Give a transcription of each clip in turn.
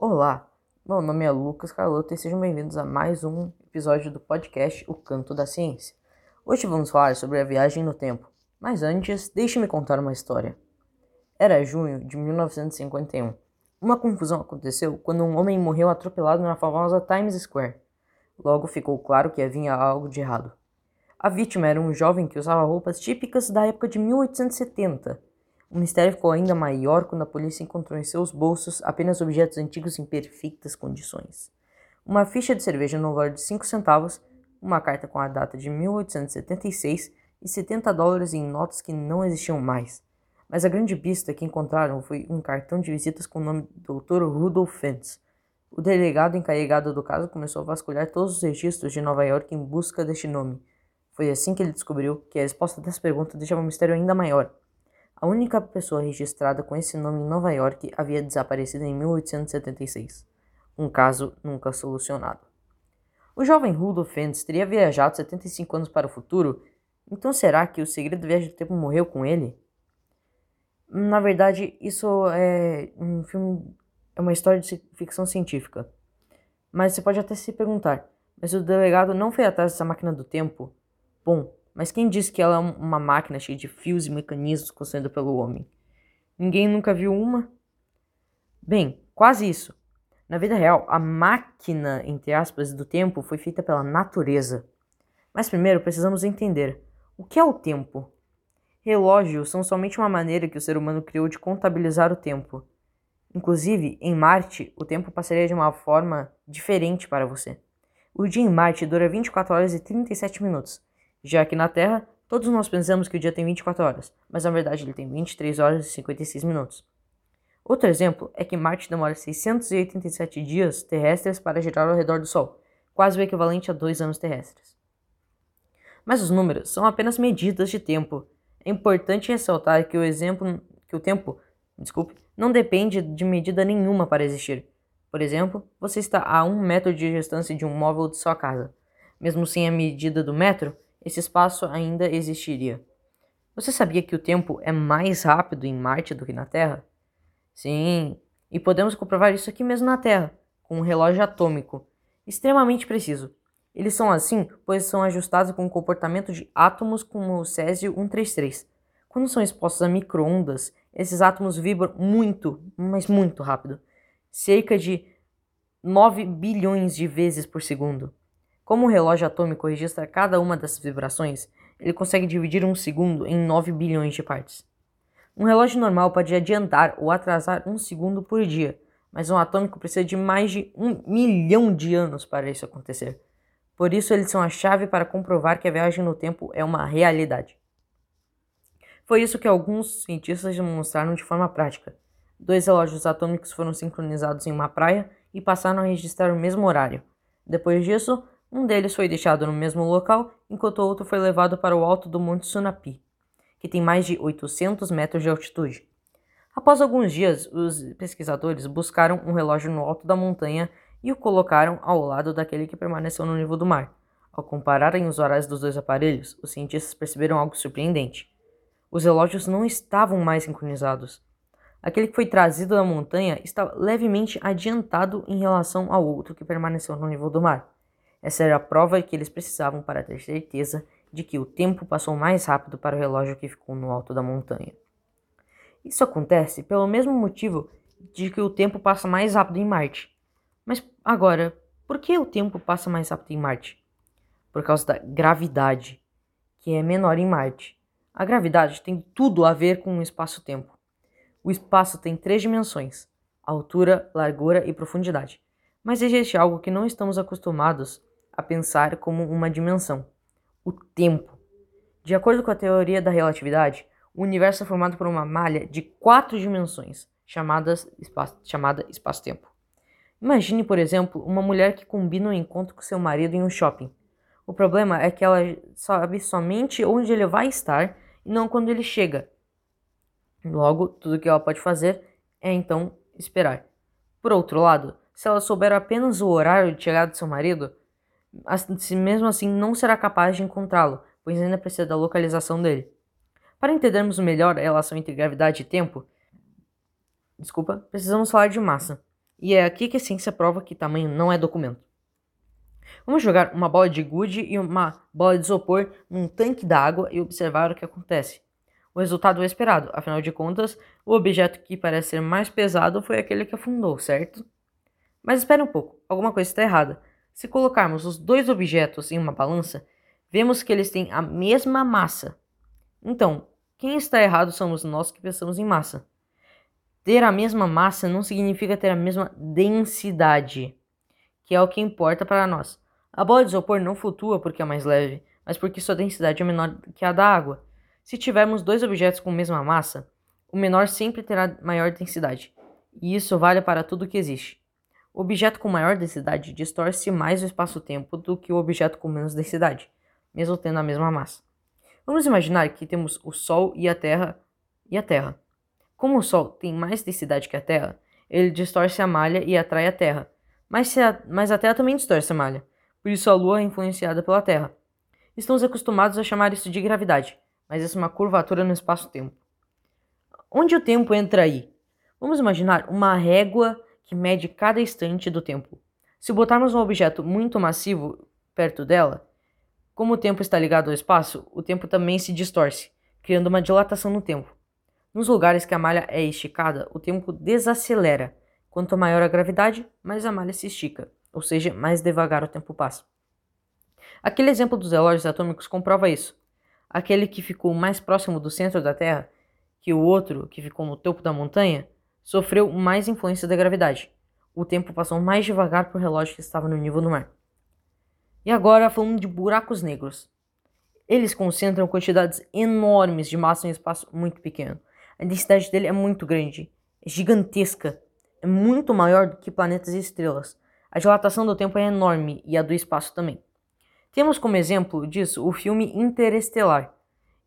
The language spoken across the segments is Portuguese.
Olá, meu nome é Lucas Carlota e sejam bem-vindos a mais um episódio do podcast O Canto da Ciência. Hoje vamos falar sobre a viagem no tempo, mas antes, deixe-me contar uma história. Era junho de 1951. Uma confusão aconteceu quando um homem morreu atropelado na famosa Times Square. Logo ficou claro que havia algo de errado. A vítima era um jovem que usava roupas típicas da época de 1870 o mistério ficou ainda maior quando a polícia encontrou em seus bolsos apenas objetos antigos em perfeitas condições. Uma ficha de cerveja no valor de 5 centavos, uma carta com a data de 1876 e 70 dólares em notas que não existiam mais. Mas a grande pista que encontraram foi um cartão de visitas com o nome do Dr. Rudolph Fentz. O delegado encarregado do caso começou a vasculhar todos os registros de Nova York em busca deste nome. Foi assim que ele descobriu que a resposta dessa pergunta deixava o mistério ainda maior. A única pessoa registrada com esse nome em Nova York havia desaparecido em 1876, um caso nunca solucionado. O jovem Rudolf Fentz teria viajado 75 anos para o futuro, então será que o segredo da viagem do tempo morreu com ele? Na verdade, isso é um filme, é uma história de ficção científica. Mas você pode até se perguntar, mas o delegado não foi atrás dessa máquina do tempo? Bom, mas quem disse que ela é uma máquina cheia de fios e mecanismos construída pelo homem? Ninguém nunca viu uma? Bem, quase isso. Na vida real, a máquina, entre aspas, do tempo foi feita pela natureza. Mas primeiro precisamos entender o que é o tempo. Relógios são somente uma maneira que o ser humano criou de contabilizar o tempo. Inclusive, em Marte, o tempo passaria de uma forma diferente para você. O dia em Marte dura 24 horas e 37 minutos, já que na Terra, todos nós pensamos que o dia tem 24 horas, mas na verdade ele tem 23 horas e 56 minutos. Outro exemplo é que Marte demora 687 dias terrestres para girar ao redor do Sol, quase o equivalente a dois anos terrestres. Mas os números são apenas medidas de tempo. É importante ressaltar que o exemplo que o tempo, desculpe, não depende de medida nenhuma para existir. Por exemplo, você está a um metro de distância de um móvel de sua casa. Mesmo sem a medida do metro, esse espaço ainda existiria. Você sabia que o tempo é mais rápido em Marte do que na Terra? Sim, e podemos comprovar isso aqui mesmo na Terra, com um relógio atômico, extremamente preciso. Eles são assim pois são ajustados com o comportamento de átomos como o Césio 133. Quando são expostos a microondas, esses átomos vibram muito, mas muito rápido, cerca de 9 bilhões de vezes por segundo. Como o relógio atômico registra cada uma dessas vibrações, ele consegue dividir um segundo em 9 bilhões de partes. Um relógio normal pode adiantar ou atrasar um segundo por dia, mas um atômico precisa de mais de um milhão de anos para isso acontecer. Por isso, eles são a chave para comprovar que a viagem no tempo é uma realidade. Foi isso que alguns cientistas demonstraram de forma prática. Dois relógios atômicos foram sincronizados em uma praia e passaram a registrar o mesmo horário. Depois disso, um deles foi deixado no mesmo local, enquanto o outro foi levado para o alto do Monte Sunapi, que tem mais de 800 metros de altitude. Após alguns dias, os pesquisadores buscaram um relógio no alto da montanha e o colocaram ao lado daquele que permaneceu no nível do mar. Ao compararem os horários dos dois aparelhos, os cientistas perceberam algo surpreendente. Os relógios não estavam mais sincronizados. Aquele que foi trazido da montanha estava levemente adiantado em relação ao outro que permaneceu no nível do mar. Essa era a prova que eles precisavam para ter certeza de que o tempo passou mais rápido para o relógio que ficou no alto da montanha. Isso acontece pelo mesmo motivo de que o tempo passa mais rápido em Marte. Mas agora, por que o tempo passa mais rápido em Marte? Por causa da gravidade, que é menor em Marte. A gravidade tem tudo a ver com o espaço-tempo. O espaço tem três dimensões: altura, largura e profundidade. Mas existe algo que não estamos acostumados a pensar como uma dimensão: o tempo. De acordo com a teoria da relatividade, o universo é formado por uma malha de quatro dimensões, chamadas espaço, chamada espaço-tempo. Imagine, por exemplo, uma mulher que combina um encontro com seu marido em um shopping. O problema é que ela sabe somente onde ele vai estar e não quando ele chega. Logo, tudo que ela pode fazer é então esperar. Por outro lado, se ela souber apenas o horário de chegada de seu marido, se mesmo assim não será capaz de encontrá-lo, pois ainda precisa da localização dele. Para entendermos melhor a relação entre gravidade e tempo, desculpa, precisamos falar de massa. E é aqui que a ciência prova que tamanho não é documento. Vamos jogar uma bola de gude e uma bola de isopor num tanque d'água e observar o que acontece. O resultado é esperado, afinal de contas, o objeto que parece ser mais pesado foi aquele que afundou, certo? Mas espere um pouco, alguma coisa está errada. Se colocarmos os dois objetos em uma balança, vemos que eles têm a mesma massa. Então, quem está errado somos nós que pensamos em massa. Ter a mesma massa não significa ter a mesma densidade, que é o que importa para nós. A bola de isopor não flutua porque é mais leve, mas porque sua densidade é menor que a da água. Se tivermos dois objetos com a mesma massa, o menor sempre terá maior densidade, e isso vale para tudo que existe. O objeto com maior densidade distorce mais o espaço-tempo do que o objeto com menos densidade, mesmo tendo a mesma massa. Vamos imaginar que temos o Sol e a Terra e a Terra. Como o Sol tem mais densidade que a Terra, ele distorce a malha e atrai a Terra. Mas, a, mas a Terra também distorce a malha, por isso a Lua é influenciada pela Terra. Estamos acostumados a chamar isso de gravidade, mas isso é uma curvatura no espaço-tempo. Onde o tempo entra aí? Vamos imaginar uma régua que mede cada instante do tempo. Se botarmos um objeto muito massivo perto dela, como o tempo está ligado ao espaço, o tempo também se distorce, criando uma dilatação no tempo. Nos lugares que a malha é esticada, o tempo desacelera. Quanto maior a gravidade, mais a malha se estica, ou seja, mais devagar o tempo passa. Aquele exemplo dos relógios atômicos comprova isso. Aquele que ficou mais próximo do centro da Terra que o outro, que ficou no topo da montanha, sofreu mais influência da gravidade. O tempo passou mais devagar para o relógio que estava no nível do mar. E agora falando de buracos negros. Eles concentram quantidades enormes de massa em um espaço muito pequeno. A densidade dele é muito grande, é gigantesca, é muito maior do que planetas e estrelas. A dilatação do tempo é enorme e a do espaço também. Temos como exemplo disso o filme Interestelar,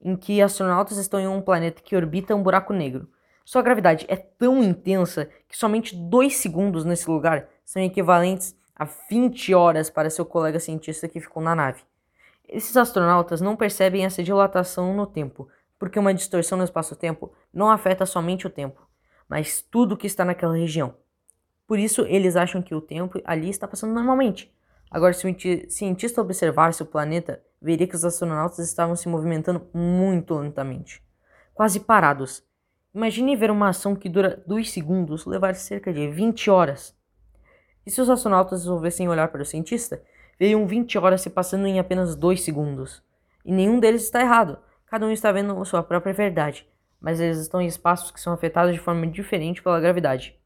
em que astronautas estão em um planeta que orbita um buraco negro. Sua gravidade é tão intensa que somente dois segundos nesse lugar são equivalentes a 20 horas para seu colega cientista que ficou na nave. Esses astronautas não percebem essa dilatação no tempo, porque uma distorção no espaço-tempo não afeta somente o tempo, mas tudo que está naquela região. Por isso, eles acham que o tempo ali está passando normalmente. Agora, se o cientista observasse o planeta, veria que os astronautas estavam se movimentando muito lentamente, quase parados, Imagine ver uma ação que dura 2 segundos levar cerca de 20 horas. E se os astronautas resolvessem olhar para o cientista, veriam 20 horas se passando em apenas 2 segundos. E nenhum deles está errado, cada um está vendo sua própria verdade, mas eles estão em espaços que são afetados de forma diferente pela gravidade.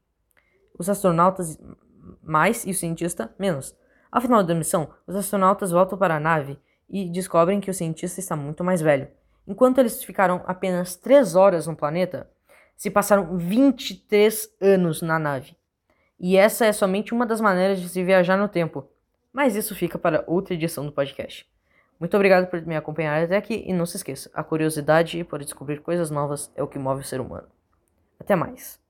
Os astronautas mais e o cientista menos. Ao final da missão, os astronautas voltam para a nave e descobrem que o cientista está muito mais velho. Enquanto eles ficaram apenas 3 horas no planeta, se passaram 23 anos na nave. E essa é somente uma das maneiras de se viajar no tempo. Mas isso fica para outra edição do podcast. Muito obrigado por me acompanhar até aqui e não se esqueça, a curiosidade por descobrir coisas novas é o que move o ser humano. Até mais.